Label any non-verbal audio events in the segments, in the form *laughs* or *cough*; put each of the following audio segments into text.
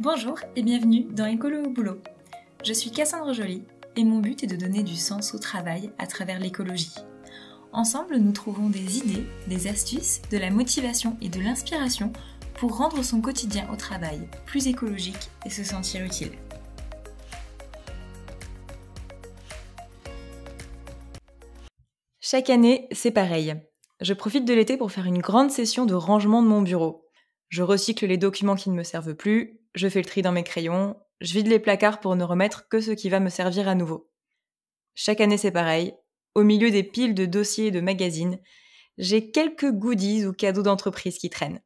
Bonjour et bienvenue dans Écolo au boulot. Je suis Cassandre Joly et mon but est de donner du sens au travail à travers l'écologie. Ensemble, nous trouvons des idées, des astuces, de la motivation et de l'inspiration pour rendre son quotidien au travail plus écologique et se sentir utile. Chaque année, c'est pareil. Je profite de l'été pour faire une grande session de rangement de mon bureau. Je recycle les documents qui ne me servent plus, je fais le tri dans mes crayons, je vide les placards pour ne remettre que ce qui va me servir à nouveau. Chaque année c'est pareil, au milieu des piles de dossiers et de magazines, j'ai quelques goodies ou cadeaux d'entreprise qui traînent.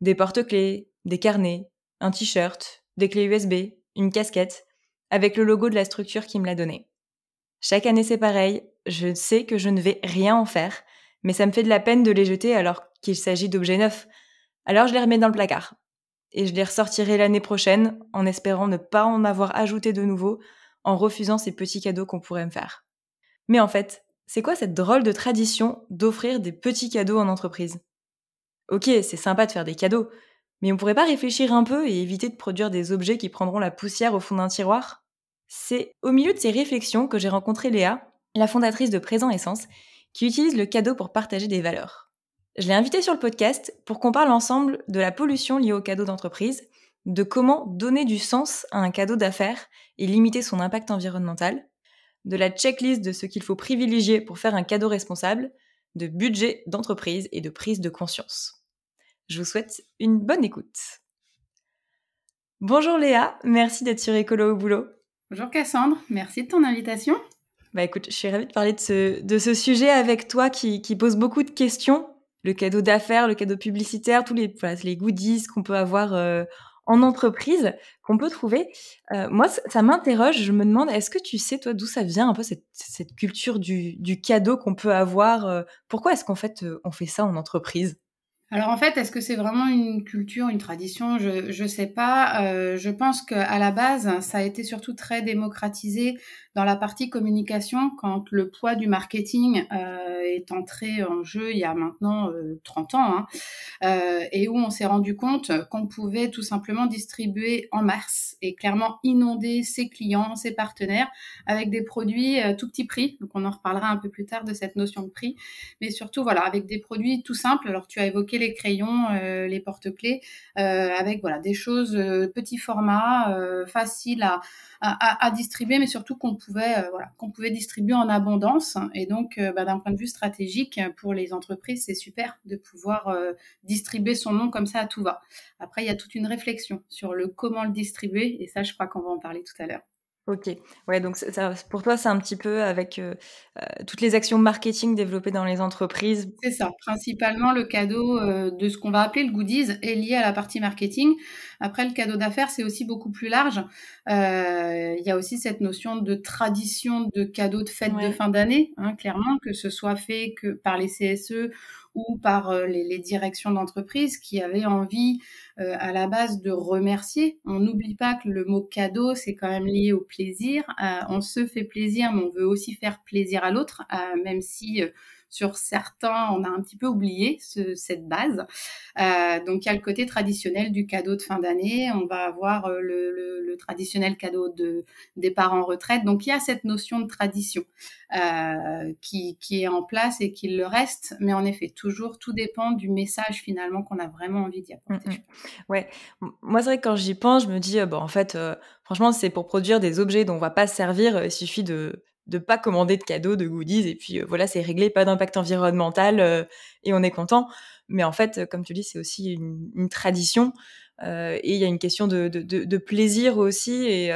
Des porte-clés, des carnets, un t-shirt, des clés USB, une casquette, avec le logo de la structure qui me l'a donné. Chaque année c'est pareil, je sais que je ne vais rien en faire, mais ça me fait de la peine de les jeter alors qu'il s'agit d'objets neufs. Alors je les remets dans le placard et je les ressortirai l'année prochaine en espérant ne pas en avoir ajouté de nouveau en refusant ces petits cadeaux qu'on pourrait me faire. Mais en fait, c'est quoi cette drôle de tradition d'offrir des petits cadeaux en entreprise? Ok, c'est sympa de faire des cadeaux, mais on pourrait pas réfléchir un peu et éviter de produire des objets qui prendront la poussière au fond d'un tiroir? C'est au milieu de ces réflexions que j'ai rencontré Léa, la fondatrice de Présent Essence, qui utilise le cadeau pour partager des valeurs. Je l'ai invité sur le podcast pour qu'on parle ensemble de la pollution liée au cadeau d'entreprise, de comment donner du sens à un cadeau d'affaires et limiter son impact environnemental, de la checklist de ce qu'il faut privilégier pour faire un cadeau responsable, de budget d'entreprise et de prise de conscience. Je vous souhaite une bonne écoute. Bonjour Léa, merci d'être sur Écolo au boulot. Bonjour Cassandre, merci de ton invitation. Bah écoute, je suis ravie de parler de ce, de ce sujet avec toi qui, qui pose beaucoup de questions le cadeau d'affaires, le cadeau publicitaire, tous les, les goodies qu'on peut avoir euh, en entreprise, qu'on peut trouver. Euh, moi, ça, m'interroge. Je me demande, est-ce que tu sais, toi, d'où ça vient un peu cette, cette culture du, du cadeau qu'on peut avoir euh, Pourquoi est-ce qu'en fait, on fait ça en entreprise? Alors en fait, est-ce que c'est vraiment une culture, une tradition? Je ne sais pas. Euh, je pense qu'à la base, ça a été surtout très démocratisé dans la partie communication quand le poids du marketing euh, est entré en jeu il y a maintenant 30 euh, ans hein, euh, et où on s'est rendu compte qu'on pouvait tout simplement distribuer en mars et clairement inonder ses clients, ses partenaires avec des produits tout petit prix. Donc on en reparlera un peu plus tard de cette notion de prix, mais surtout voilà avec des produits tout simples. Alors tu as évoqué les crayons, les porte-clés, avec voilà des choses petit format, faciles à à, distribuer, mais surtout qu'on pouvait, euh, voilà, qu'on pouvait distribuer en abondance. Et donc, euh, bah, d'un point de vue stratégique, pour les entreprises, c'est super de pouvoir euh, distribuer son nom comme ça à tout va. Après, il y a toute une réflexion sur le comment le distribuer, et ça, je crois qu'on va en parler tout à l'heure. Ok, ouais, donc ça, pour toi, c'est un petit peu avec euh, euh, toutes les actions marketing développées dans les entreprises. C'est ça, principalement le cadeau euh, de ce qu'on va appeler le goodies est lié à la partie marketing. Après, le cadeau d'affaires, c'est aussi beaucoup plus large. Il y a aussi cette notion de tradition de cadeau de fête de fin d'année, hein, clairement, que ce soit fait que par les CSE ou par euh, les, directions d'entreprise qui avaient envie euh, à la base de remercier. On n'oublie pas que le mot cadeau, c'est quand même lié au plaisir. Euh, on se fait plaisir, mais on veut aussi faire plaisir à l'autre, même si sur certains, on a un petit peu oublié cette base. Euh, donc il y a le côté traditionnel du cadeau de fin d'année. On va avoir euh, le, traditionnel cadeau de départ en retraite. Donc il y a cette notion de tradition euh, qui, est en place et qui le reste. Mais en effet, toujours tout dépend du message finalement qu'on a vraiment envie d'y apporter. Mm, mm. Ouais, moi c'est vrai que quand j'y pense, je me dis bon en fait, franchement c'est pour produire des objets dont on va pas se servir. Il suffit de de pas commander de cadeaux, de goodies, et puis euh, voilà, c'est réglé, pas d'impact environnemental, euh, et on est content. Mais en fait, comme tu dis, c'est aussi une, tradition, euh, et il y a une question de, de, plaisir aussi, et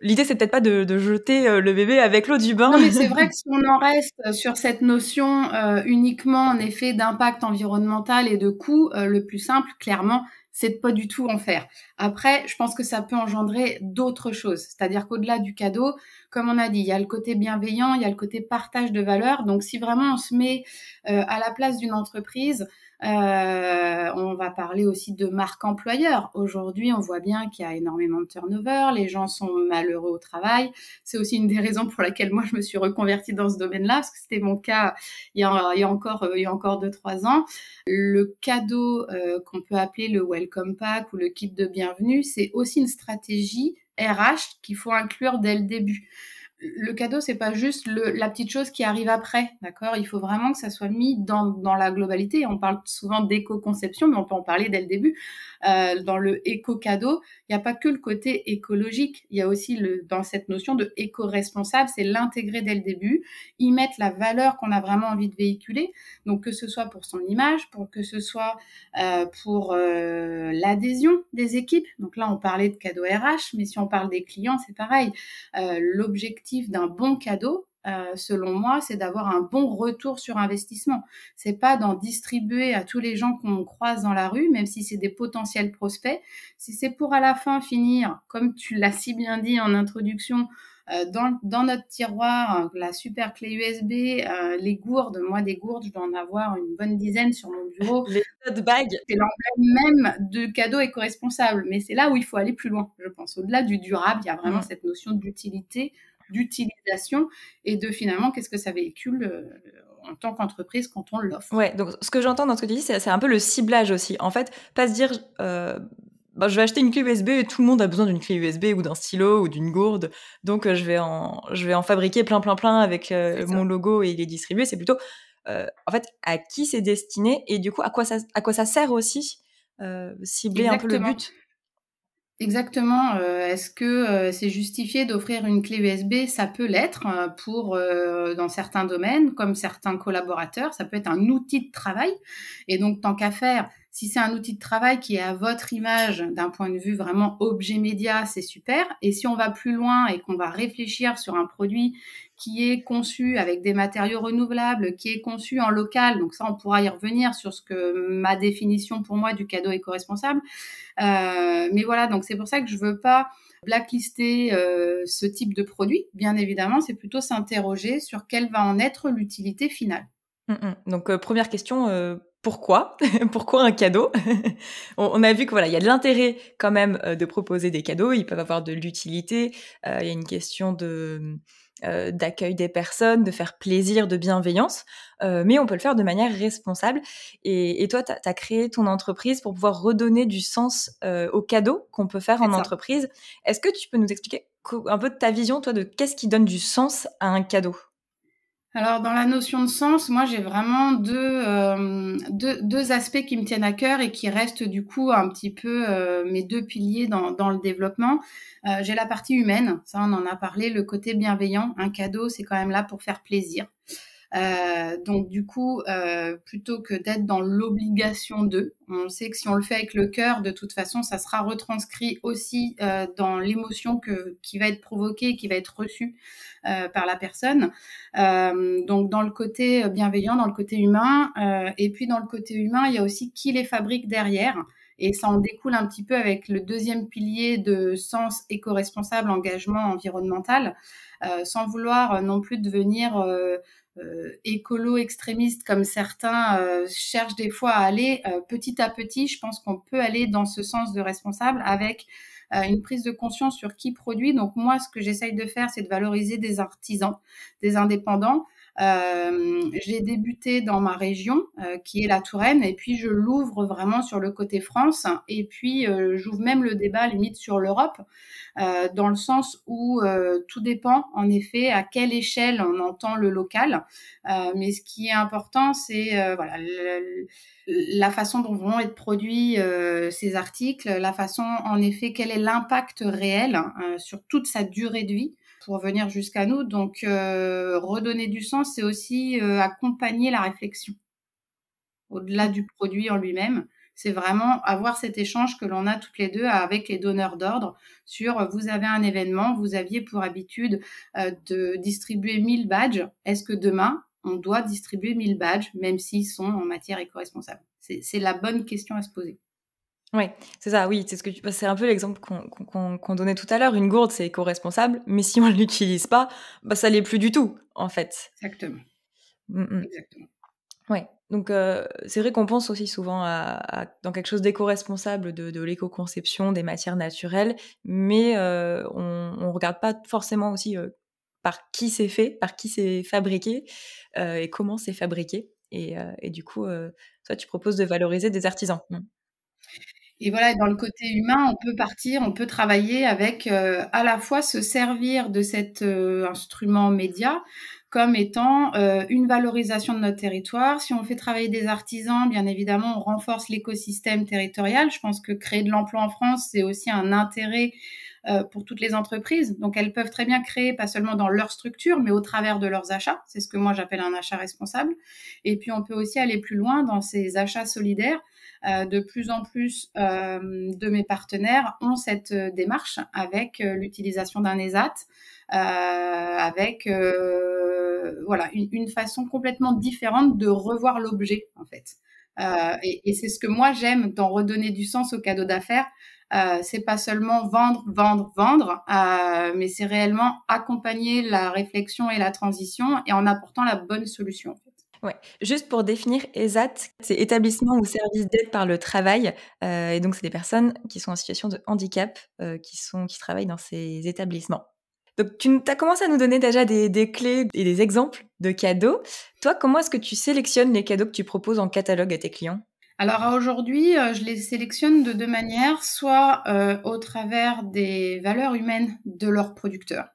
l'idée, c'est peut-être pas de, jeter le bébé avec l'eau du bain. Non, mais c'est vrai que si on en reste sur cette notion uniquement, en effet, d'impact environnemental et de coût, le plus simple, clairement, c'est de pas du tout en faire. Après, je pense que ça peut engendrer d'autres choses. C'est-à-dire qu'au-delà du cadeau, comme on a dit, il y a le côté bienveillant, il y a le côté partage de valeurs. Donc, si vraiment on se met euh, à la place d'une entreprise, euh, on va parler aussi de marque employeur. Aujourd'hui, on voit bien qu'il y a énormément de turnover, les gens sont malheureux au travail. C'est aussi une des raisons pour laquelle moi je me suis reconvertie dans ce domaine-là, parce que c'était mon cas il y a, encore il y a encore deux trois ans. Le cadeau euh, qu'on peut appeler le welcome pack ou le kit de bienvenue, c'est aussi une stratégie RH qu'il faut inclure dès le début le cadeau, c'est pas juste la petite chose qui arrive après, d'accord? Il faut vraiment que ça soit mis dans, dans la globalité. On parle souvent d'éco-conception, mais on peut en parler dès le début. Euh, dans le éco-cadeau, il n'y a pas que le côté écologique, il y a aussi le, dans cette notion de éco-responsable, c'est l'intégrer dès le début, y mettre la valeur qu'on a vraiment envie de véhiculer, donc que ce soit pour son image, pour que ce soit euh, pour euh, l'adhésion des équipes. Donc là, on parlait de cadeau RH, mais si on parle des clients, c'est pareil. L'objectif d'un bon cadeau, euh, selon moi, c'est d'avoir un bon retour sur investissement. C'est pas d'en distribuer à tous les gens qu'on croise dans la rue, même si c'est des potentiels prospects. Si c'est pour à la fin finir, comme tu l'as si bien dit en introduction, euh, dans, dans, notre tiroir, la super clé USB, euh, les gourdes. Moi, des gourdes, je dois en avoir une bonne dizaine sur mon bureau. *laughs* Les tote bags. C'est l'emblème même de cadeau éco-responsable. Mais c'est là où il faut aller plus loin, je pense. Au-delà du durable, il y a vraiment mmh. cette notion d'utilité d'utilisation et de finalement qu'est-ce que ça véhicule euh, en tant qu'entreprise quand on l'offre. Ouais, donc ce que j'entends dans ce que tu dis, c'est un peu le ciblage aussi. En fait, pas se dire, euh, bah, je vais acheter une clé USB et tout le monde a besoin d'une clé USB ou d'un stylo ou d'une gourde, donc euh, je, vais en, je vais en fabriquer plein, plein, plein avec mon logo et les distribuer. C'est plutôt, en fait, à qui c'est destiné et du coup, à quoi ça, à quoi ça sert aussi, cibler un peu le but? Exactement. Euh, est-ce que euh, c'est justifié d'offrir une clé USB Ça peut l'être euh, pour dans certains domaines, comme certains collaborateurs. Ça peut être un outil de travail. Et donc, tant qu'à faire, si c'est un outil de travail qui est à votre image d'un point de vue vraiment objet média, c'est super. Et si on va plus loin et qu'on va réfléchir sur un produit qui est conçu avec des matériaux renouvelables, qui est conçu en local, donc ça on pourra y revenir sur ce que ma définition pour moi du cadeau éco-responsable. Euh, mais voilà, donc c'est pour ça que je veux pas blacklister euh, ce type de produit. Bien évidemment, c'est plutôt s'interroger sur quelle va en être l'utilité finale. Mmh, mmh. Donc euh, première question, pourquoi *laughs* Pourquoi un cadeau? *laughs* On, a vu que voilà, il y a de l'intérêt quand même euh, de proposer des cadeaux. Ils peuvent avoir de l'utilité. Euh, il y a une question de euh, d'accueil des personnes, de faire plaisir, de bienveillance, mais on peut le faire de manière responsable. Et, toi, tu as, créé ton entreprise pour pouvoir redonner du sens aux cadeaux qu'on peut faire en entreprise. Est-ce que tu peux nous expliquer un peu de ta vision, toi, de qu'est-ce qui donne du sens à un cadeau? Alors dans la notion de sens, moi j'ai vraiment deux, euh, deux, deux, aspects qui me tiennent à cœur et qui restent du coup un petit peu euh, mes deux piliers dans, dans le développement. Euh, j'ai la partie humaine, ça on en a parlé, le côté bienveillant. Un cadeau, c'est quand même là pour faire plaisir. Euh, donc du coup, euh, plutôt que d'être dans l'obligation de, on sait que si on le fait avec le cœur, de toute façon, ça sera retranscrit aussi euh, dans l'émotion que qui va être provoquée, qui va être reçue par la personne. donc dans le côté bienveillant, dans le côté humain, et puis dans le côté humain, il y a aussi qui les fabrique derrière. Et ça en découle un petit peu avec le deuxième pilier de sens éco-responsable, engagement environnemental, sans vouloir non plus devenir euh, écolo extrémistes comme certains euh, cherchent des fois à aller euh, petit à petit. Je pense qu'on peut aller dans ce sens de responsable avec une prise de conscience sur qui produit. Donc moi, ce que j'essaye de faire, c'est de valoriser des artisans, des indépendants. Euh, j'ai débuté dans ma région, qui est la Touraine, et puis je l'ouvre vraiment sur le côté France, et puis j'ouvre même le débat limite sur l'Europe, dans le sens où tout dépend en effet à quelle échelle on entend le local. mais ce qui est important, c'est voilà la façon dont vont être produits euh, ces articles, la façon en effet quel est l'impact réel euh, sur toute sa durée de vie pour venir jusqu'à nous. Donc euh, redonner du sens, c'est aussi accompagner la réflexion au-delà du produit en lui-même. C'est vraiment avoir cet échange que l'on a toutes les deux avec les donneurs d'ordre sur vous avez un événement, vous aviez pour habitude de distribuer 1000 badges. Est-ce que demain, on doit distribuer 1000 badges, même s'ils sont en matière éco-responsable? C'est la bonne question à se poser. Oui, c'est ça, oui, c'est ce que c'est un peu l'exemple qu'on donnait tout à l'heure. Une gourde, c'est éco-responsable, mais si on ne l'utilise pas, bah, ça l'est plus du tout, en fait. Exactement. Mmh, mmh. Exactement. Ouais. Donc euh, c'est vrai qu'on pense aussi souvent à, dans quelque chose d'éco-responsable, de, de l'éco-conception, des matières naturelles, mais euh, on ne regarde pas forcément aussi euh, par qui c'est fait, par qui c'est fabriqué et comment c'est fabriqué. Et, et, du coup, toi, tu proposes de valoriser des artisans. Mmh. Et voilà, dans le côté humain, on peut partir, on peut travailler avec euh, à la fois se servir de cet euh, instrument média comme étant euh, une valorisation de notre territoire. Si on fait travailler des artisans, bien évidemment, on renforce l'écosystème territorial. Je pense que créer de l'emploi en France, c'est aussi un intérêt euh, pour toutes les entreprises. Donc, elles peuvent très bien créer, pas seulement dans leur structure, mais au travers de leurs achats. C'est ce que moi j'appelle un achat responsable. Et puis, on peut aussi aller plus loin dans ces achats solidaires. Euh, de plus en plus euh, de mes partenaires ont cette démarche avec l'utilisation d'un ESAT, avec voilà une, façon complètement différente de revoir l'objet en fait. et, et c'est ce que moi j'aime dans redonner du sens au cadeau d'affaires, euh, c'est pas seulement vendre, vendre, vendre, euh, mais c'est réellement accompagner la réflexion et la transition et en apportant la bonne solution. Ouais. Juste pour définir, ESAT, c'est établissement ou service d'aide par le travail. Euh, et donc, c'est des personnes qui sont en situation de handicap, qui, sont, qui travaillent dans ces établissements. Donc, tu as commencé à nous donner déjà des, clés et des exemples de cadeaux. Toi, comment est-ce que tu sélectionnes les cadeaux que tu proposes en catalogue à tes clients? Alors aujourd'hui, euh, je les sélectionne de deux manières, soit euh, au travers des valeurs humaines de leurs producteurs.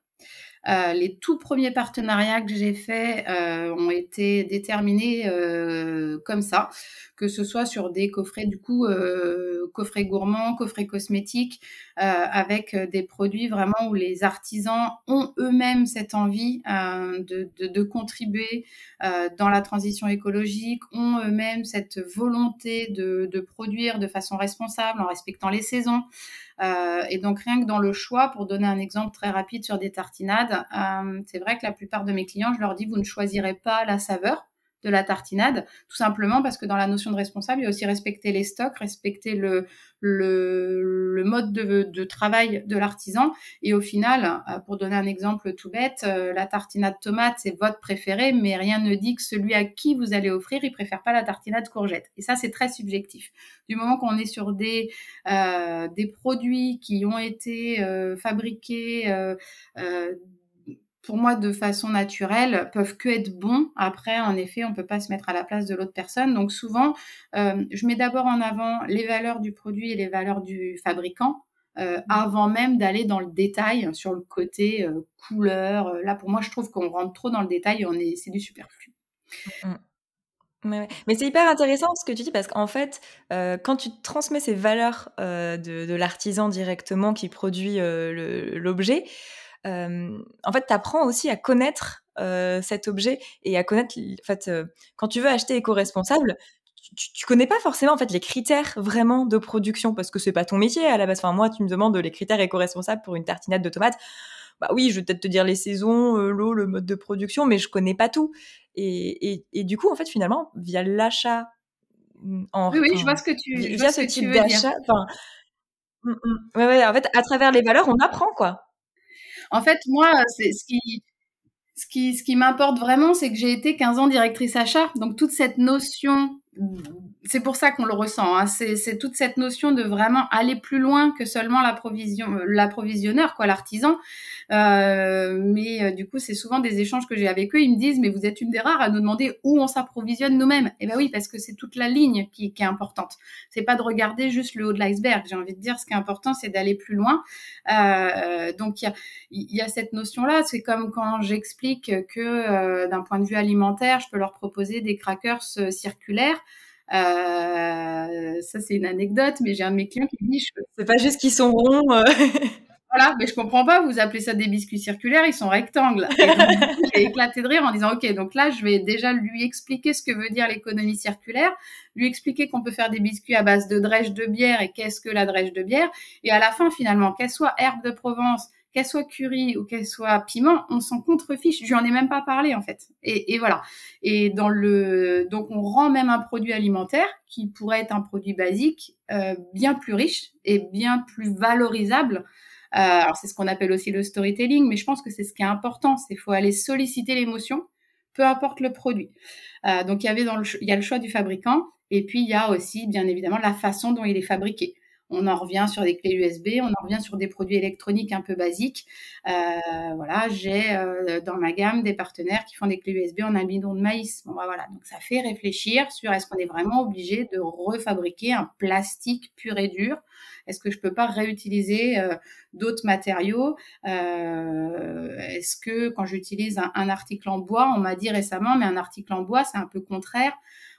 Euh, les tout premiers partenariats que j'ai faits euh, ont été déterminés euh, comme ça, que ce soit sur des coffrets du coup coffrets gourmands, coffrets cosmétiques, avec des produits vraiment où les artisans ont eux-mêmes cette envie de, de, de, contribuer dans la transition écologique, ont eux-mêmes cette volonté de, de produire de façon responsable en respectant les saisons. Euh, et donc rien que dans le choix, pour donner un exemple très rapide sur des tartinades, euh, c'est vrai que la plupart de mes clients, je leur dis, vous ne choisirez pas la saveur, de la tartinade, tout simplement parce que dans la notion de responsable, il y a aussi respecter les stocks, respecter le, le, le mode de, de, travail de l'artisan. Et au final, euh, pour donner un exemple tout bête, euh, la tartinade tomate, c'est votre préféré, mais rien ne dit que celui à qui vous allez offrir, il préfère pas la tartinade courgette. Et ça, c'est très subjectif. Du moment qu'on est sur des, euh, des produits qui ont été euh, fabriqués euh, pour moi, de façon naturelle, peuvent que être bons. Après, en effet, on peut pas se mettre à la place de l'autre personne. Donc souvent, euh, je mets d'abord en avant les valeurs du produit et les valeurs du fabricant. Euh, avant même d'aller dans le détail sur le côté euh, couleur. Là, pour moi, je trouve qu'on rentre trop dans le détail et on est, c'est du superflu. Mmh. Mais, mais c'est hyper intéressant ce que tu dis parce qu'en fait, euh, quand tu transmets ces valeurs euh, de, de l'artisan directement qui produit euh, l'objet, en fait, tu apprends aussi à connaître cet objet et à connaître, en fait, quand tu veux acheter éco-responsable, tu, tu, connais pas forcément en fait les critères vraiment de production parce que c'est pas ton métier à la base. Enfin, moi, tu me demandes les critères éco-responsables pour une tartinade de tomates. Bah oui, je vais peut-être te dire les saisons, l'eau, le mode de production, mais je connais pas tout. Et, et, et du coup, en fait, finalement, via l'achat mmh, en oui, oui, je vois ce que tu via ce, type d'achat, enfin, mmh, mmh. ouais, ouais, en fait, à travers les valeurs, on apprend quoi. En fait, moi, ce qui m'importe vraiment, c'est que j'ai été 15 ans directrice achat. Donc, toute cette notion, c'est pour ça qu'on le ressent, hein, c'est toute cette notion de vraiment aller plus loin que seulement l'approvisionneur, quoi, l'artisan. Euh, mais euh, du coup, c'est souvent des échanges que j'ai avec eux. Ils me disent, mais vous êtes une des rares à nous demander où on s'approvisionne nous-mêmes. Eh ben oui, parce que c'est toute la ligne qui, qui est importante. C'est pas de regarder juste le haut de l'iceberg. J'ai envie de dire, ce qui est important, c'est d'aller plus loin. Euh, donc il y a, y a, cette notion-là. C'est comme quand j'explique que euh, d'un point de vue alimentaire, je peux leur proposer des crackers euh, circulaires. Euh, ça, c'est une anecdote, mais j'ai un de mes clients qui me dit... C'est pas juste qu'ils sont ronds. Euh. *laughs* voilà, mais je comprends pas, vous appelez ça des biscuits circulaires, ils sont rectangles. J'ai éclaté de rire en disant, OK, donc là, je vais déjà lui expliquer ce que veut dire l'économie circulaire, lui expliquer qu'on peut faire des biscuits à base de drèche de bière et qu'est-ce que la drèche de bière. Et à la fin, finalement, qu'elle soit herbe de Provence, qu'elle soit curry ou qu'elle soit piment, on s'en contrefiche. Je n'en ai même pas parlé en fait. Et, et, voilà. Et dans le, donc on rend même un produit alimentaire qui pourrait être un produit basique euh, bien plus riche et bien plus valorisable. Euh, alors c'est ce qu'on appelle aussi le storytelling, mais je pense que c'est ce qui est important. C'est faut aller solliciter l'émotion, peu importe le produit. Euh, donc il y avait dans le, il y a le choix du fabricant et puis il y a aussi bien évidemment la façon dont il est fabriqué on en revient sur des clés USB, on en revient sur des produits électroniques un peu basiques. Euh, voilà, j'ai euh, dans ma gamme des partenaires qui font des clés USB en amidon de maïs. Bah, voilà, donc ça fait réfléchir sur est-ce qu'on est vraiment obligé de refabriquer un plastique pur et dur? Est-ce que je peux pas réutiliser euh, d'autres matériaux? Est-ce que quand j'utilise un, un article en bois, on m'a dit récemment, mais un article en bois, c'est un peu contraire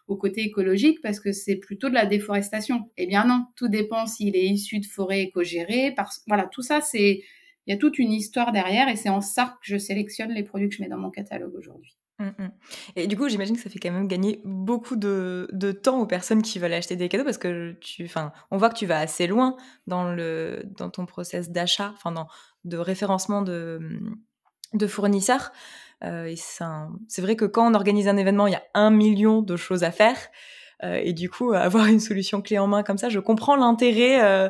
au côté écologique parce que c'est plutôt de la déforestation. Eh bien non, tout dépend s'il est issu de forêts éco-gérées. Parce... Voilà, tout ça, c'est il y a toute une histoire derrière et c'est en ça que je sélectionne les produits que je mets dans mon catalogue aujourd'hui. Mmh, mmh. Et du coup, j'imagine que ça fait quand même gagner beaucoup de, temps aux personnes qui veulent acheter des cadeaux parce que tu, enfin, on voit que tu vas assez loin dans le, dans ton process d'achat, enfin, dans, de référencement de fournisseurs. Euh, c'est vrai que quand on organise un événement, il y a un million de choses à faire. Euh, et du coup, *laughs* avoir une solution clé en main comme ça, je comprends l'intérêt euh,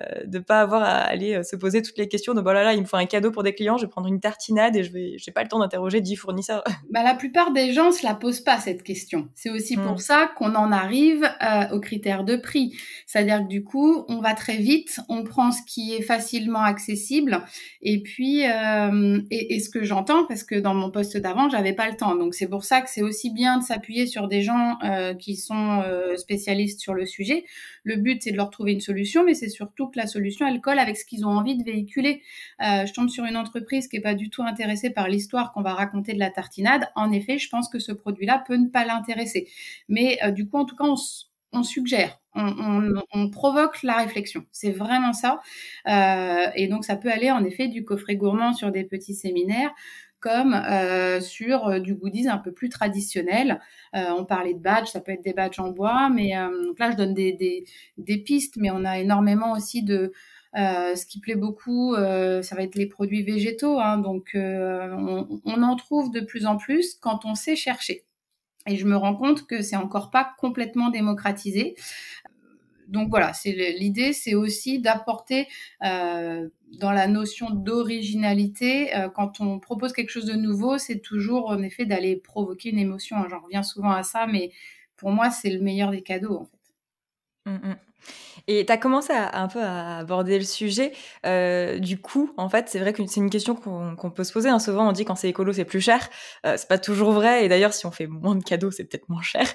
euh, de pas avoir à aller se poser toutes les questions de bon là là, il me faut un cadeau pour des clients, je vais prendre une tartinade et je vais, j'ai pas le temps d'interroger dix fournisseurs. *laughs* Bah, la plupart des gens se la posent pas cette question. C'est aussi pour hmm. ça qu'on en arrive aux critères de prix. C'est-à-dire que du coup, on va très vite, on prend ce qui est facilement accessible et puis et, et, ce que j'entends parce que dans mon poste d'avant, j'avais pas le temps. Donc c'est pour ça que c'est aussi bien de s'appuyer sur des gens qui sont euh, spécialistes sur le sujet. Le but, c'est de leur trouver une solution, mais c'est surtout que la solution, elle colle avec ce qu'ils ont envie de véhiculer. Euh, je tombe sur une entreprise qui est pas du tout intéressée par l'histoire qu'on va raconter de la tartinade. En effet, je pense que ce produit-là peut ne pas l'intéresser. Mais euh, du coup, en tout cas, on, suggère, on, provoque la réflexion. C'est vraiment ça. et donc, ça peut aller en effet du coffret gourmand sur des petits séminaires comme euh, sur euh, du goodies un peu plus traditionnel. Euh, on parlait de badges, ça peut être des badges en bois, mais là je donne des, pistes, mais on a énormément aussi de ce qui plaît beaucoup, ça va être les produits végétaux. Hein, donc on, on, en trouve de plus en plus quand on sait chercher. Et je me rends compte que c'est encore pas complètement démocratisé donc voilà, c'est l'idée, c'est aussi d'apporter euh, dans la notion d'originalité, euh, quand on propose quelque chose de nouveau, c'est toujours en effet d'aller provoquer une émotion. J'en reviens souvent à ça, mais pour moi, c'est le meilleur des cadeaux en fait. Mmh, mmh. Et tu as commencé un peu à aborder le sujet euh, du coût. En fait, c'est vrai que c'est une question qu'on peut se poser. Hein. Souvent, on dit quand c'est écolo, c'est plus cher. Euh, c'est pas toujours vrai. Et d'ailleurs, si on fait moins de cadeaux, c'est peut-être moins cher.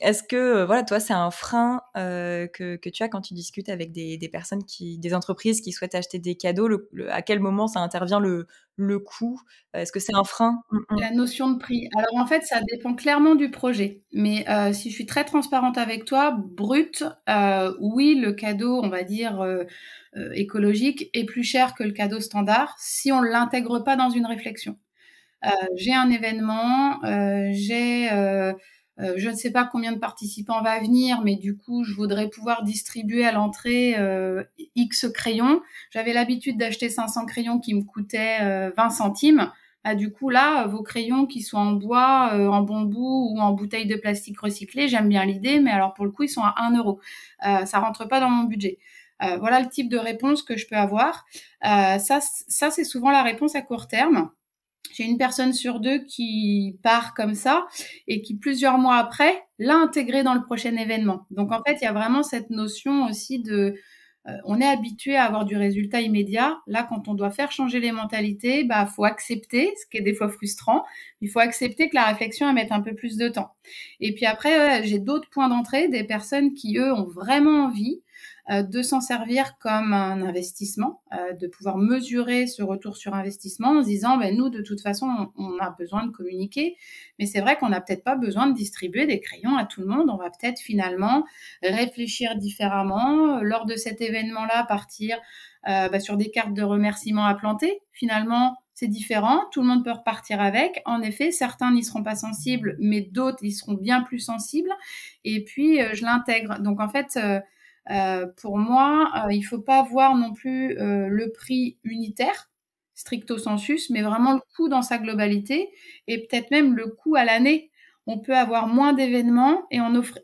Est-ce que, euh, voilà, toi, c'est un frein euh, que, tu as quand tu discutes avec des, personnes, qui, des entreprises qui souhaitent acheter des cadeaux? À quel moment ça intervient le, le coût? Est-ce que c'est un frein? Mmh, mmh. La notion de prix. Alors, en fait, ça dépend clairement du projet. Mais euh, si je suis très transparente avec toi, brut, euh, oui, le cadeau, on va dire, euh, euh, écologique est plus cher que le cadeau standard si on ne l'intègre pas dans une réflexion. j'ai un événement, j'ai euh, je ne sais pas combien de participants va venir, mais du coup, je voudrais pouvoir distribuer à l'entrée euh, X crayons. J'avais l'habitude d'acheter 500 crayons qui me coûtaient 20 euh, centimes. Ah, du coup, là, vos crayons qui sont en bois, en bambou ou en bouteille de plastique recyclé, j'aime bien l'idée, mais alors pour le coup, ils sont à 1 euro. ça rentre pas dans mon budget. voilà le type de réponse que je peux avoir. ça, ça c'est souvent la réponse à court terme j'ai une personne sur deux qui part comme ça et qui plusieurs mois après l'a intégré dans le prochain événement. Donc en fait, il y a vraiment cette notion aussi de euh, on est habitué à avoir du résultat immédiat. Là, quand on doit faire changer les mentalités, bah faut accepter, ce qui est des fois frustrant. Il faut accepter que la réflexion va mettre un peu plus de temps. Et puis après, j'ai d'autres points d'entrée, des personnes qui eux ont vraiment envie de s'en servir comme un investissement, euh, de pouvoir mesurer ce retour sur investissement en se disant, ben, nous, de toute façon, on, a besoin de communiquer, mais c'est vrai qu'on n'a peut-être pas besoin de distribuer des crayons à tout le monde. On va peut-être finalement réfléchir différemment. Lors de cet événement-là, partir euh, bah, sur des cartes de remerciement à planter. Finalement, c'est différent, tout le monde peut repartir avec. En effet, certains n'y seront pas sensibles, mais d'autres y seront bien plus sensibles. Et puis, je l'intègre. Donc, en fait, euh, pour moi, euh, il faut pas voir non plus euh, le prix unitaire, stricto sensus, mais vraiment le coût dans sa globalité et peut-être même le coût à l'année. On peut avoir moins d'événements et on offre.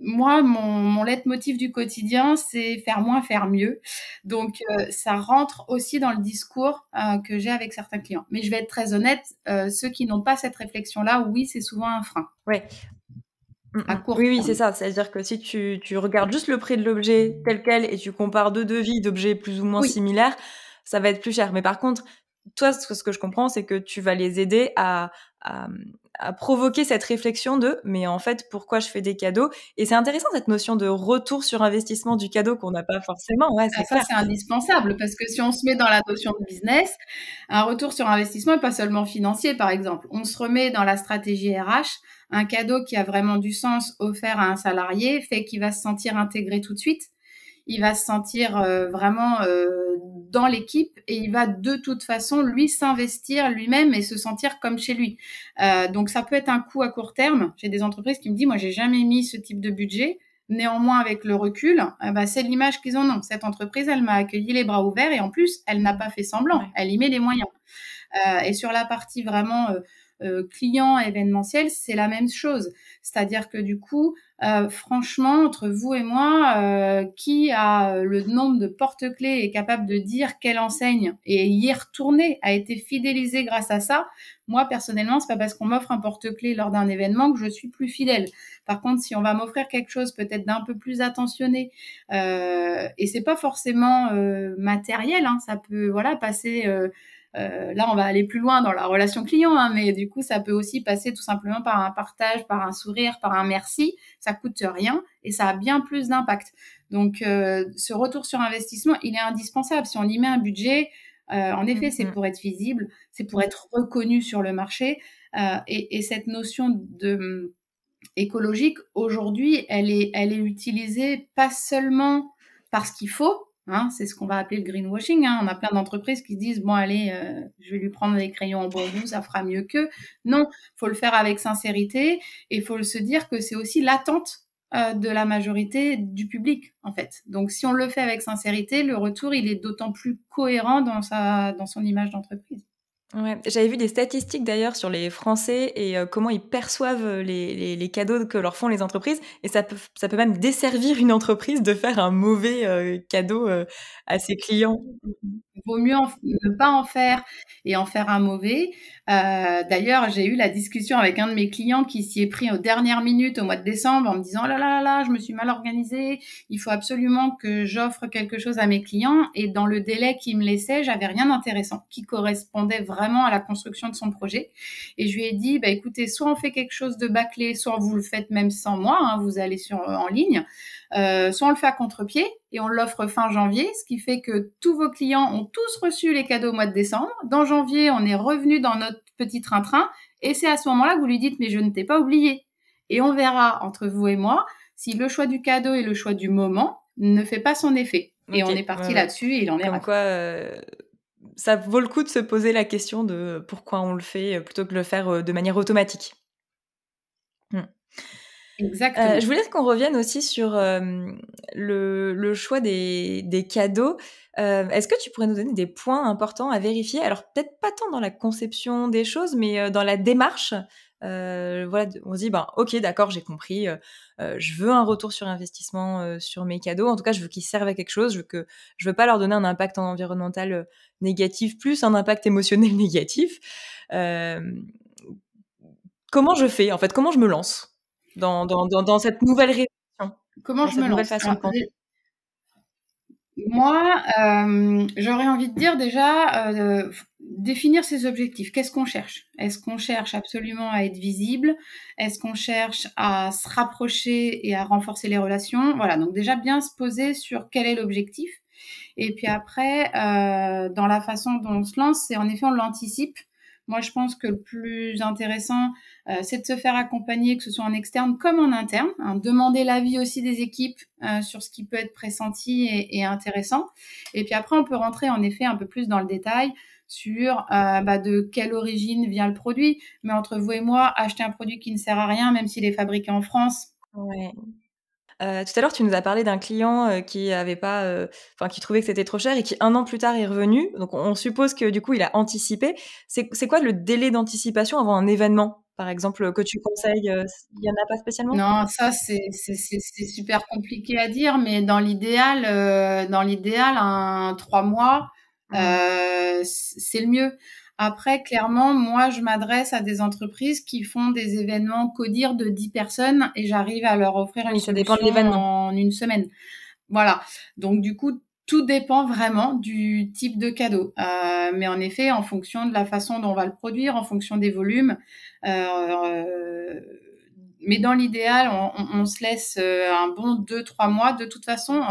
Moi, mon, mon leitmotiv du quotidien, c'est faire moins, faire mieux. Donc, ça rentre aussi dans le discours que j'ai avec certains clients. Mais je vais être très honnête, ceux qui n'ont pas cette réflexion-là, oui, c'est souvent un frein. Ouais. Mm, mm. oui, oui, c'est ça. C'est-à-dire que si tu, tu, regardes juste le prix de l'objet tel quel et tu compares deux devis d'objets plus ou moins similaires, ça va être plus cher. Mais par contre, toi, ce que je comprends, c'est que tu vas les aider à, à, à, provoquer cette réflexion de mais en fait, pourquoi je fais des cadeaux? Et c'est intéressant cette notion de retour sur investissement du cadeau qu'on n'a pas forcément. Ouais, ah, ça, c'est indispensable parce que si on se met dans la notion de business, un retour sur investissement n'est pas seulement financier, par exemple. On se remet dans la stratégie RH. Un cadeau qui a vraiment du sens offert à un salarié fait qu'il va se sentir intégré tout de suite il va se sentir euh, vraiment euh, dans l'équipe et il va de toute façon lui s'investir lui-même et se sentir comme chez lui. Euh, donc ça peut être un coût à court terme. J'ai des entreprises qui me disent moi j'ai jamais mis ce type de budget. Néanmoins, avec le recul, bah, c'est l'image qu'ils en ont. Cette entreprise, elle m'a accueilli les bras ouverts et en plus, elle n'a pas fait semblant. Elle y met les moyens. et sur la partie vraiment euh, client événementiel, c'est la même chose. C'est-à-dire que du coup, euh, franchement, entre vous et moi, euh, qui a le nombre de porte-clés est capable de dire quelle enseigne et y retourner, a été fidélisé grâce à ça? Moi, personnellement, c'est pas parce qu'on m'offre un porte-clés lors d'un événement que je suis plus fidèle. Par contre, si on va m'offrir quelque chose peut-être d'un peu plus attentionné, euh, et c'est pas forcément matériel, hein, ça peut voilà passer euh, là, on va aller plus loin dans la relation client, hein, mais du coup, ça peut aussi passer tout simplement par un partage, par un sourire, par un merci. Ça coûte rien et ça a bien plus d'impact. Donc, euh, ce retour sur investissement, il est indispensable. Si on y met un budget, euh, en effet, c'est mm-hmm. pour être visible, c'est pour être reconnu sur le marché. Et, et, cette notion de hum, écologique, aujourd'hui, elle est, elle est utilisée pas seulement parce qu'il faut, Hein, c'est ce qu'on va appeler le greenwashing. Hein. On a plein d'entreprises qui disent bon allez, euh, je vais lui prendre des crayons en goût, ça fera mieux que. Non, faut le faire avec sincérité et faut se dire que c'est aussi l'attente euh, de la majorité du public en fait. Donc si on le fait avec sincérité, le retour il est d'autant plus cohérent dans sa dans son image d'entreprise. Ouais, j'avais vu des statistiques d'ailleurs sur les Français et euh, comment ils perçoivent euh, les, les, cadeaux que leur font les entreprises. Et ça peut, ça peut même desservir une entreprise de faire un mauvais euh, cadeau à ses clients. Vaut mieux ne pas en faire et en faire un mauvais. Euh, D'ailleurs, j'ai eu la discussion avec un de mes clients qui s'y est pris aux dernières minutes au mois de décembre en me disant oh là là là là, je me suis mal organisée. Il faut absolument que j'offre quelque chose à mes clients. Et dans le délai qu'il me laissait, j'avais rien d'intéressant qui correspondait vraiment à la construction de son projet. Et je lui ai dit bah écoutez, soit on fait quelque chose de bâclé, soit vous le faites même sans moi. Hein, vous allez sur en ligne. Euh, soit on le fait à contre-pied et on l'offre fin janvier, ce qui fait que tous vos clients ont tous reçu les cadeaux au mois de décembre. Dans janvier, on est revenu dans notre petit train-train et c'est à ce moment-là que vous lui dites mais je ne t'ai pas oublié. Et on verra entre vous et moi si le choix du cadeau et le choix du moment ne fait pas son effet. Et on est parti là-dessus et il en est quoi, euh, ça vaut le coup de se poser la question de pourquoi on le fait plutôt que de le faire euh, de manière automatique. Hmm. Exactement. Euh, je voulais qu'on revienne aussi sur euh, le, choix des, cadeaux. Euh, Est-ce que tu pourrais nous donner des points importants à vérifier? Alors peut-être pas tant dans la conception des choses, mais dans la démarche. Voilà, on se dit, ben, ok, d'accord, j'ai compris. je veux un retour sur investissement sur mes cadeaux. En tout cas, je veux qu'ils servent à quelque chose. Je veux que, je veux pas leur donner un impact environnemental négatif plus un impact émotionnel *laughs* négatif. comment je fais En fait, comment je me lance? Dans, dans, dans, cette nouvelle réflexion Comment je me lance façon Moi, euh, j'aurais envie de dire déjà euh, définir ses objectifs. Qu'est-ce qu'on cherche? Est-ce qu'on cherche absolument à être visible? Est-ce qu'on cherche à se rapprocher et à renforcer les relations? Voilà, donc déjà bien se poser sur quel est l'objectif. Et puis après, euh, dans la façon dont on se lance, c'est en effet on l'anticipe. Moi, je pense que le plus intéressant, euh, c'est de se faire accompagner, que ce soit en externe comme en interne. Hein, demander l'avis aussi des équipes euh, sur ce qui peut être pressenti et, intéressant. Et puis après, on peut rentrer en effet un peu plus dans le détail sur euh, bah, de quelle origine vient le produit. Mais entre vous et moi, acheter un produit qui ne sert à rien, même s'il est fabriqué en France, ouais. Euh, tout à l'heure, tu nous as parlé d'un client euh, qui avait pas, euh, enfin, qui trouvait que c'était trop cher et qui un an plus tard est revenu. Donc, on suppose que du coup, il a anticipé. C'est quoi le délai d'anticipation avant un événement, par exemple, que tu conseilles Il y en a pas spécialement? Non, ça c'est super compliqué à dire, mais dans l'idéal, dans l'idéal, un trois mois, mmh. c'est le mieux. Après, clairement, moi, je m'adresse à des entreprises qui font des événements codir de 10 personnes et j'arrive à leur offrir une solution en une semaine. Voilà. Donc, du coup, tout dépend vraiment du type de cadeau. Euh, mais en effet, en fonction de la façon dont on va le produire, en fonction des volumes. Euh, mais dans l'idéal, on, on, se laisse euh, un bon deux, trois mois. De toute façon,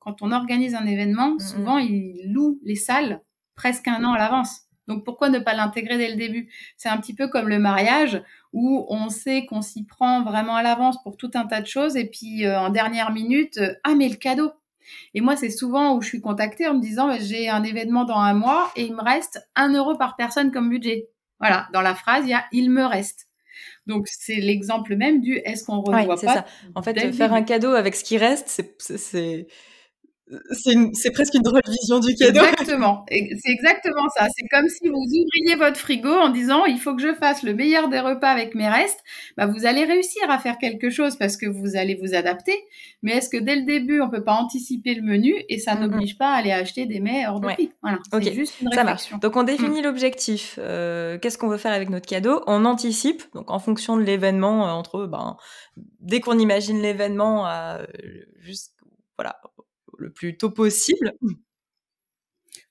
quand on organise un événement, souvent, ils louent les salles presque un an à l'avance. Donc pourquoi ne pas l'intégrer dès le début? C'est un petit peu comme le mariage où on sait qu'on s'y prend vraiment à l'avance pour tout un tas de choses et puis euh, en dernière minute, euh, ah mais le cadeau. Et moi c'est souvent où je suis contactée en me disant bah, j'ai un événement dans un mois et il me reste un euro par personne comme budget. Voilà, dans la phrase il y a il me reste. Donc c'est l'exemple même du est-ce qu'on revoit pas ça. En fait, faire un cadeau avec ce qui reste, c'est c'est presque une drôle vision du cadeau. Exactement. C'est exactement ça. C'est comme si vous ouvriez votre frigo en disant il faut que je fasse le meilleur des repas avec mes restes. Bah, vous allez réussir à faire quelque chose parce que vous allez vous adapter. Mais est-ce que dès le début, on peut pas anticiper le menu et ça n'oblige pas à aller acheter des mets hors de prix? Voilà. C'est juste une réflexion. Donc on définit mm. l'objectif. Euh, qu'est-ce qu'on veut faire avec notre cadeau? On anticipe. Donc en fonction de l'événement, euh, entre ben, dès qu'on imagine l'événement, euh, juste voilà le plus tôt possible.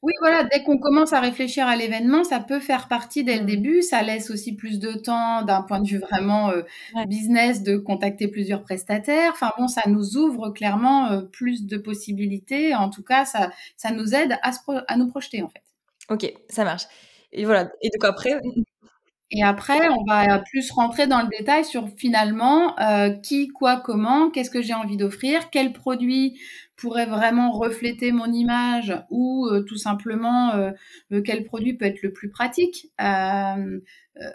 Oui, voilà, dès qu'on commence à réfléchir à l'événement, ça peut faire partie dès le mmh. début. Ça laisse aussi plus de temps d'un point de vue vraiment euh, business de contacter plusieurs prestataires. Enfin bon, ça nous ouvre clairement euh, plus de possibilités. En tout cas, ça, ça nous aide à, à nous projeter en fait. Ok, ça marche. Et voilà. Et donc après, et après, on va plus rentrer dans le détail sur finalement euh, qui, quoi, comment, qu'est-ce que j'ai envie d'offrir, quel produit pourrait vraiment refléter mon image ou euh, tout simplement euh, quel produit peut être le plus pratique.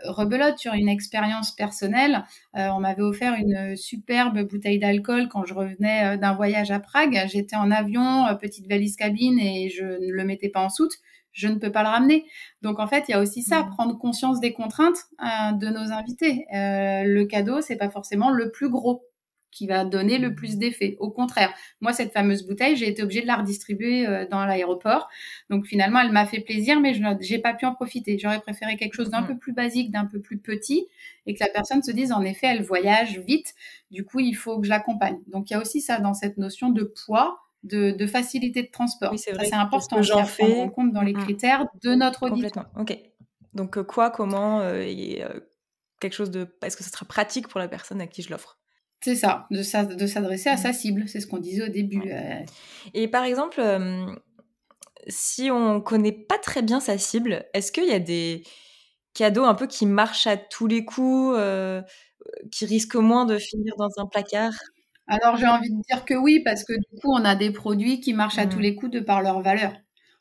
rebelote sur une expérience personnelle. on m'avait offert une superbe bouteille d'alcool quand je revenais d'un voyage à Prague. J'étais en avion, petite valise cabine et je ne le mettais pas en soute je ne peux pas le ramener. Donc en fait, il y a aussi ça, mm. prendre conscience des contraintes euh, de nos invités. Euh, le cadeau, c'est pas forcément le plus gros qui va donner le plus d'effet. Au contraire, moi cette fameuse bouteille, j'ai été obligée de la redistribuer euh, dans l'aéroport. Donc finalement, elle m'a fait plaisir, mais je n'ai pas pu en profiter. J'aurais préféré quelque chose d'un mm. peu plus basique, d'un peu plus petit, et que la personne se dise en effet, elle voyage vite. Du coup, il faut que je l'accompagne. Donc il y a aussi ça dans cette notion de poids de, facilité de transport. Oui, c'est vrai. C'est important j'en prendre en compte dans les critères de notre audit. Complètement. Ok. Donc euh, quoi, comment, euh, et, euh, quelque chose de. Est-ce que ce sera pratique pour la personne à qui je l'offre C'est ça, de, s'adresser à sa cible. C'est ce qu'on disait au début. Et par exemple, si on connaît pas très bien sa cible, est-ce qu'il y a des cadeaux un peu qui marchent à tous les coups, qui risquent moins de finir dans un placard? Alors j'ai envie de dire que oui, parce que du coup, on a des produits qui marchent à tous mmh. les coups de par leur valeur.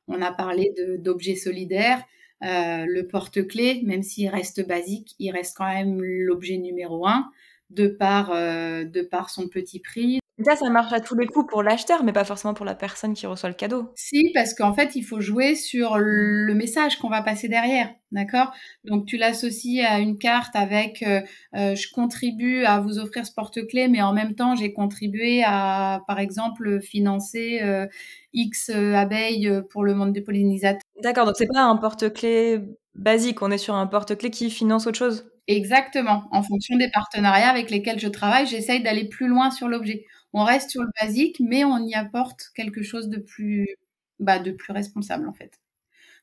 On a parlé d'objets solidaires. Euh, le porte-clés, même s'il reste basique, il reste quand même l'objet numéro un de par, euh, de par son petit prix, ça, ça marche à tous les coups pour l'acheteur, mais pas forcément pour la personne qui reçoit le cadeau. Si, parce qu'en fait, il faut jouer sur le message qu'on va passer derrière, d'accord? Donc, tu l'associes à une carte avec euh, euh, je contribue à vous offrir ce porte-clés, mais en même temps, j'ai contribué à, par exemple, financer euh, X abeilles pour le monde des pollinisateurs. D'accord, donc c'est pas un porte-clés basique, on est sur un porte-clés qui finance autre chose? Exactement. En fonction des partenariats avec lesquels je travaille, j'essaye d'aller plus loin sur l'objet on reste sur le basique, mais on y apporte quelque chose de plus, bah, de plus responsable en fait.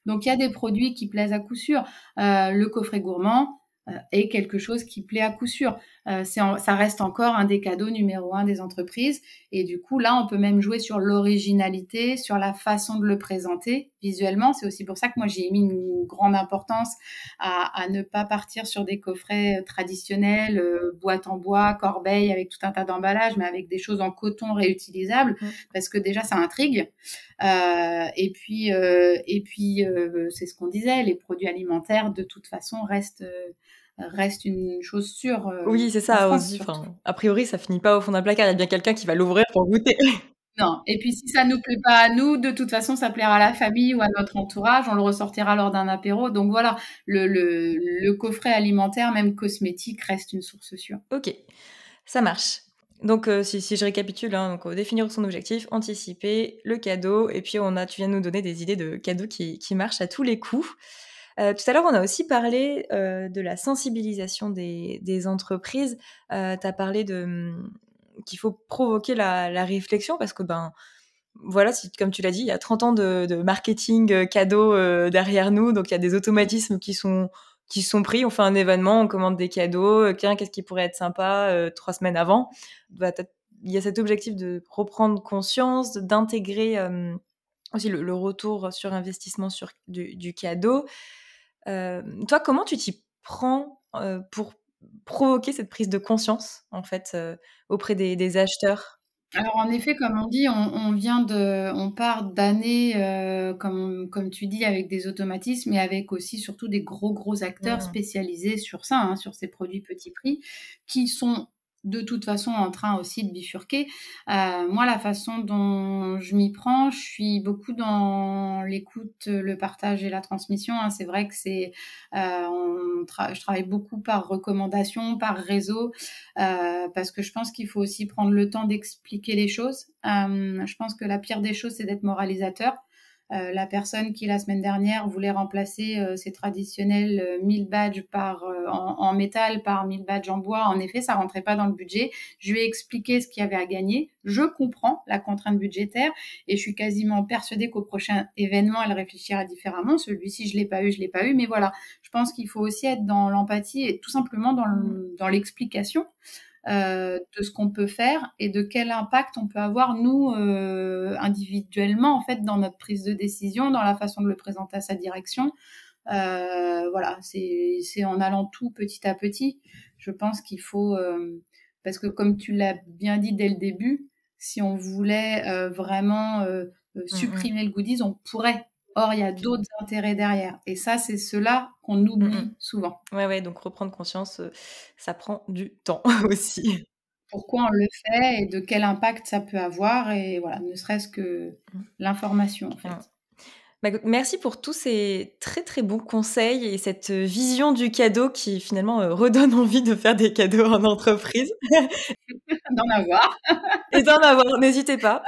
Donc il y a des produits qui plaisent à coup sûr. Euh, le coffret gourmand, euh, est quelque chose qui plaît à coup sûr. Euh, ça reste encore un des cadeaux numéro un des entreprises. Et du coup, là, on peut même jouer sur l'originalité, sur la façon de le présenter visuellement. C'est aussi pour ça que moi, j'ai mis une grande importance à, ne pas partir sur des coffrets traditionnels, euh, boîte en bois, corbeille, avec tout un tas d'emballages, mais avec des choses en coton réutilisables, mmh. parce que déjà, ça intrigue. et puis, et puis c'est ce qu'on disait, les produits alimentaires, de toute façon, restent reste une chose sûre. Euh, oui, c'est ça a priori, ça finit pas au fond d'un placard. Il y a bien quelqu'un qui va l'ouvrir pour goûter. *laughs* Non. Et puis si ça nous plaît pas à nous, de toute façon, ça plaira à la famille ou à notre entourage. On le ressortira lors d'un apéro. Donc voilà, le, le, coffret alimentaire, même cosmétique, reste une source sûre. Ok, ça marche. Donc euh, si, si, je récapitule, hein, donc, euh, définir son objectif, anticiper le cadeau, et puis on a, tu viens de nous donner des idées de cadeaux qui, qui marchent à tous les coups. Euh, tout à l'heure, on a aussi parlé euh, de la sensibilisation des, entreprises. Euh, tu as parlé de hum, qu'il faut provoquer la, réflexion parce que, ben, voilà, comme tu l'as dit, il y a 30 ans de, marketing euh, cadeau derrière nous, donc il y a des automatismes qui sont qui sont pris. On fait un événement, on commande des cadeaux. Tiens, qu'est-ce qui pourrait être sympa trois semaines avant? Bah, Il y a cet objectif de reprendre conscience, d'intégrer aussi le, retour sur investissement sur du cadeau. Toi, comment tu t'y prends pour provoquer cette prise de conscience, en fait, auprès des, des, acheteurs? Alors en effet, comme on dit, on, on vient de, on part d'années, euh, comme comme tu dis, avec des automatismes, mais avec aussi surtout des gros gros acteurs spécialisés sur ça, hein, sur ces produits petits prix, qui sont de toute façon en train aussi de bifurquer. Euh, moi, la façon dont je m'y prends, je suis beaucoup dans l'écoute, le partage et la transmission. Hein. C'est vrai que c'est, euh, je travaille beaucoup par recommandation, par réseau, euh, parce que je pense qu'il faut aussi prendre le temps d'expliquer les choses. Euh, je pense que la pire des choses, c'est d'être moralisateur. Euh, la personne qui la semaine dernière voulait remplacer euh, ses traditionnels 1000 euh, badges par, en, en, métal par 1000 badges en bois, en effet, ça rentrait pas dans le budget. Je lui ai expliqué ce qu'il y avait à gagner. Je comprends la contrainte budgétaire et je suis quasiment persuadée qu'au prochain événement, elle réfléchira différemment. Celui-ci, je l'ai pas eu, je l'ai pas eu, mais voilà. Je pense qu'il faut aussi être dans l'empathie et tout simplement dans l'explication euh, de ce qu'on peut faire et de quel impact on peut avoir nous euh, individuellement en fait dans notre prise de décision, dans la façon de le présenter à sa direction. Euh, voilà, c'est en allant tout petit à petit. Je pense qu'il faut euh, parce que comme tu l'as bien dit dès le début, si on voulait euh, vraiment euh, mmh, mmh. supprimer le goodies, on pourrait Or, il y a d'autres intérêts derrière. Et ça, c'est cela qu'on oublie mmh souvent. Ouais, ouais, donc reprendre conscience, euh, ça prend du temps *laughs* aussi. Pourquoi on le fait et de quel impact ça peut avoir. Et voilà, ne serait-ce que mmh. l'information, en fait. Bah, merci pour tous ces très très bons conseils et cette vision du cadeau qui finalement euh, redonne *laughs* envie de faire des cadeaux en entreprise. *laughs* d'en avoir. et d'en avoir, n'hésitez pas.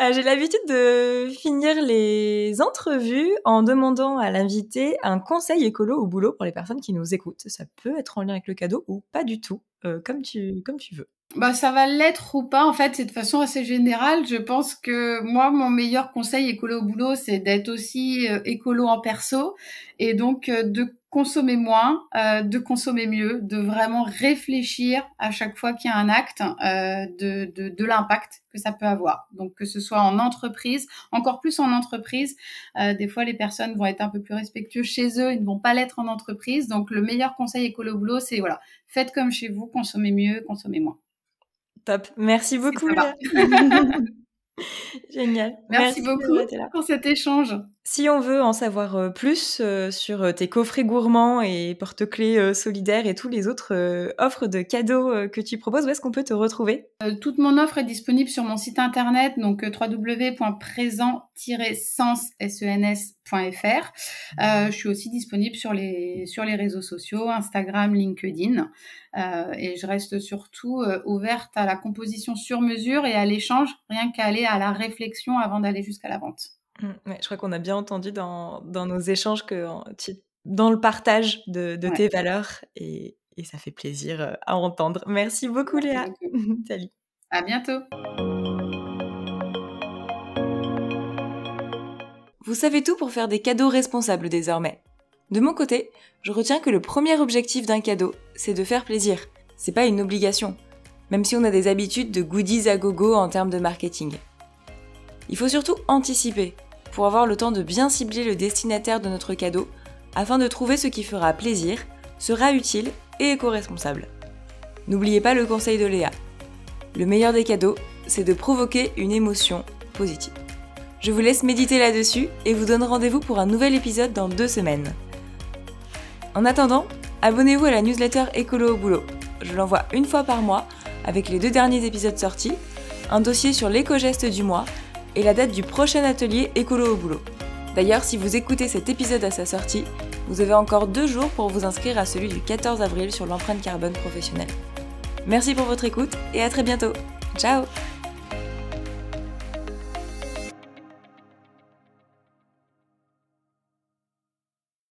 Euh, j'ai l'habitude de finir les entrevues en demandant à l'invité un conseil écolo au boulot pour les personnes qui nous écoutent. Ça peut être en lien avec le cadeau ou pas du tout, euh, comme, tu, comme tu veux. Bah, ça va l'être ou pas. En fait, c'est de façon assez générale. Je pense que moi, mon meilleur conseil écolo au boulot, c'est d'être aussi euh, écolo en perso et donc euh, de consommer moins, euh, de consommer mieux, de vraiment réfléchir à chaque fois qu'il y a un acte euh, de, de, de l'impact que ça peut avoir. Donc que ce soit en entreprise, encore plus en entreprise, euh, des fois les personnes vont être un peu plus respectueuses chez eux, ils ne vont pas l'être en entreprise. Donc le meilleur conseil écolo boulot, c'est voilà, faites comme chez vous, consommez mieux, consommez moins. Top, merci beaucoup. *laughs* Génial. Merci, Merci beaucoup pour cet échange. Si on veut en savoir euh, plus euh, sur euh, tes coffrets gourmands et porte-clés solidaires et tous les autres offres de cadeaux que tu proposes, où est-ce qu'on peut te retrouver? Toute mon offre est disponible sur mon site internet, donc www.présent-sens.fr. je suis aussi disponible sur les, sur les réseaux sociaux, Instagram, LinkedIn. et je reste surtout ouverte à la composition sur mesure et à l'échange, rien qu'à aller à la réflexion avant d'aller jusqu'à la vente. Mmh, ouais, je crois qu'on a bien entendu dans, dans nos échanges que tu, dans le partage de, de ouais. tes valeurs et, et, ça fait plaisir euh, à entendre. Merci beaucoup Léa. *laughs* Salut. À bientôt. Vous savez tout pour faire des cadeaux responsables désormais. De mon côté, je retiens que le premier objectif d'un cadeau, c'est de faire plaisir. C'est pas une obligation, même si on a des habitudes de goodies à gogo en termes de marketing. Il faut surtout anticiper pour avoir le temps de bien cibler le destinataire de notre cadeau afin de trouver ce qui fera plaisir, sera utile et éco-responsable. N'oubliez pas le conseil de Léa. Le meilleur des cadeaux, c'est de provoquer une émotion positive. Je vous laisse méditer là-dessus et vous donne rendez-vous pour un nouvel épisode dans deux semaines. En attendant, abonnez-vous à la newsletter Écolo au boulot. Je l'envoie une fois par mois avec les deux derniers épisodes sortis, un dossier sur l'éco-geste du mois et la date du prochain atelier écolo au boulot. D'ailleurs, si vous écoutez cet épisode à sa sortie, vous avez encore deux jours pour vous inscrire à celui du 14 avril sur l'empreinte carbone professionnelle. Merci pour votre écoute et à très bientôt. Ciao